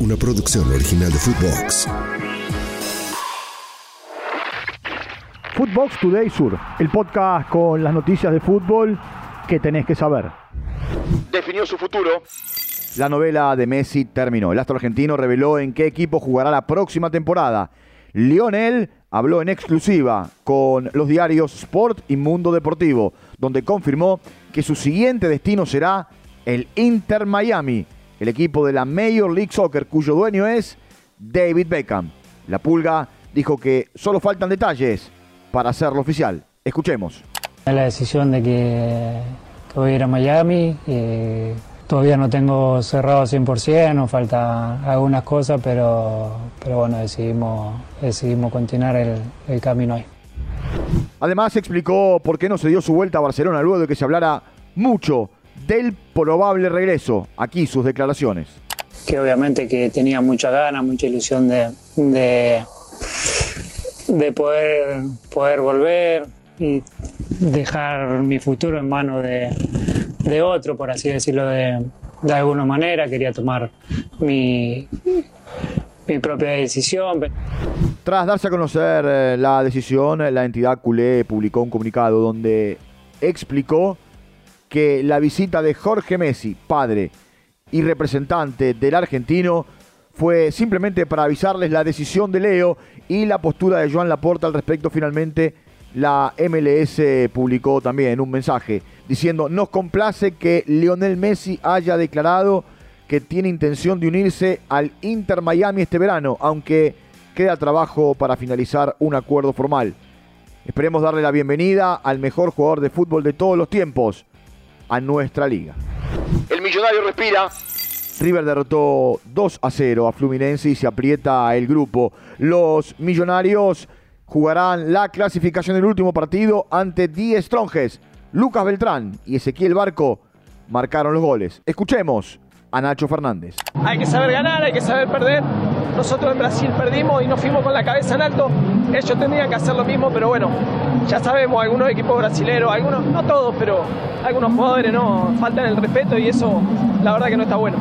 una producción original de Footbox. Footbox Today Sur, el podcast con las noticias de fútbol que tenés que saber. Definió su futuro. La novela de Messi terminó. El astro argentino reveló en qué equipo jugará la próxima temporada. Lionel habló en exclusiva con los diarios Sport y Mundo Deportivo, donde confirmó que su siguiente destino será el Inter Miami el equipo de la Major League Soccer, cuyo dueño es David Beckham. La Pulga dijo que solo faltan detalles para hacerlo oficial. Escuchemos. La decisión de que, voy a ir a Miami. todavía no tengo cerrado 100%, nos faltan algunas cosas, pero, pero bueno, decidimos, decidimos continuar el, el camino ahí. Además explicó por qué no se dio su vuelta a Barcelona luego de que se hablara mucho del probable regreso. Aquí sus declaraciones. Que obviamente que tenía mucha ganas, mucha ilusión de, de, poder, poder volver y dejar mi futuro en manos de, de otro, por así decirlo de, de alguna manera. Quería tomar mi, mi propia decisión. Tras darse a conocer eh, la decisión, la entidad culé publicó un comunicado donde explicó que la visita de Jorge Messi, padre y representante del argentino, fue simplemente para avisarles la decisión de Leo y la postura de Joan Laporta al respecto. Finalmente, la MLS publicó también un mensaje diciendo: Nos complace que Lionel Messi haya declarado que tiene intención de unirse al Inter Miami este verano, aunque queda trabajo para finalizar un acuerdo formal. Esperemos darle la bienvenida al mejor jugador de fútbol de todos los tiempos, a nuestra liga. El millonario respira. River derrotó 2 a 0 a Fluminense y se aprieta el grupo. Los millonarios jugarán la clasificación del último partido ante 10 Stronges. Lucas Beltrán y Ezequiel Barco marcaron los goles. Escuchemos a Nacho Fernández. Hay que saber ganar, hay que saber perder. Nosotros en Brasil perdimos y nos fuimos con la cabeza en alto. Ellos tendrían que hacer lo mismo, pero bueno, ya sabemos, algunos equipos brasileños, algunos, no todos, pero algunos jugadores no faltan el respeto y eso la verdad que no está bueno.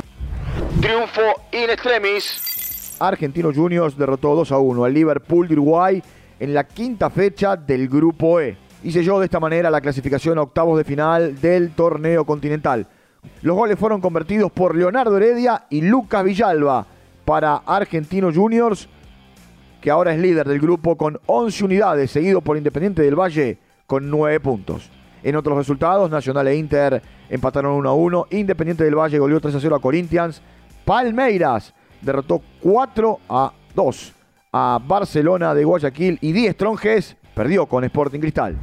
Triunfo in extremis. Argentino Juniors derrotó 2 a 1 al Liverpool de Uruguay en la quinta fecha del Grupo E y selló de esta manera la clasificación a octavos de final del torneo continental. Los goles fueron convertidos por Leonardo Heredia y Lucas Villalba para Argentino Juniors, que ahora es líder del grupo con 11 unidades, seguido por Independiente del Valle con 9 puntos. En otros resultados, Nacional e Inter empataron 1 a 1, Independiente del Valle goleó 3 a 0 a Corinthians, Palmeiras derrotó 4 a 2 a Barcelona de Guayaquil y 10 Tronjes perdió con Sporting Cristal.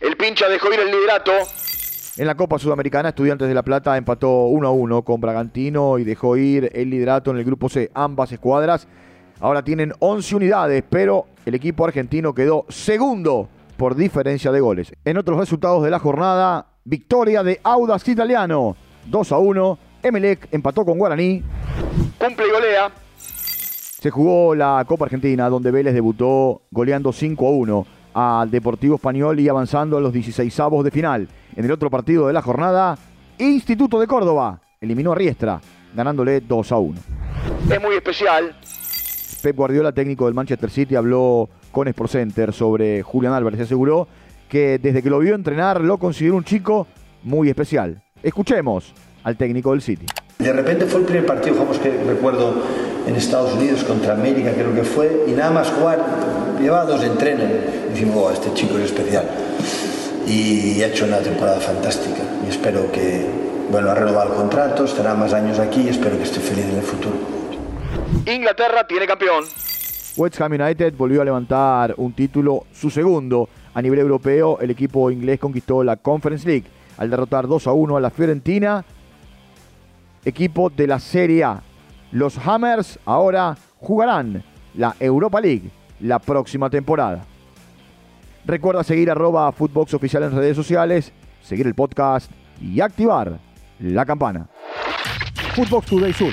El pincha dejó ir el liderato. En la Copa Sudamericana, Estudiantes de La Plata empató 1 a 1 con Bragantino y dejó ir el liderato en el grupo C. Ambas escuadras ahora tienen 11 unidades, pero el equipo argentino quedó segundo por diferencia de goles. En otros resultados de la jornada, victoria de Audax Italiano 2 a 1. Emelec empató con Guaraní. Cumple y golea. Se jugó la Copa Argentina, donde Vélez debutó goleando 5 a 1 al Deportivo Español y avanzando a los 16 avos de final. En el otro partido de la jornada, Instituto de Córdoba eliminó a Riestra, ganándole 2 a 1. Es muy especial. Pep Guardiola, técnico del Manchester City, habló con Sport Center sobre Julián Álvarez aseguró que desde que lo vio entrenar lo consideró un chico muy especial. Escuchemos al técnico del City. De repente fue el primer partido, jugamos que recuerdo en Estados Unidos contra América, creo que fue, y nada más jugar, llevaba dos entrenos. Y decimos, oh, este chico es especial y ha hecho una temporada fantástica y espero que, bueno, ha renovado el contrato, estará más años aquí y espero que esté feliz en el futuro. Inglaterra tiene campeón. West Ham United volvió a levantar un título, su segundo a nivel europeo. El equipo inglés conquistó la Conference League al derrotar 2 a 1 a la Fiorentina, equipo de la Serie A. Los Hammers ahora jugarán la Europa League la próxima temporada. Recuerda seguir arroba Footbox Oficial en redes sociales, seguir el podcast y activar la campana. Footbox Today Sur.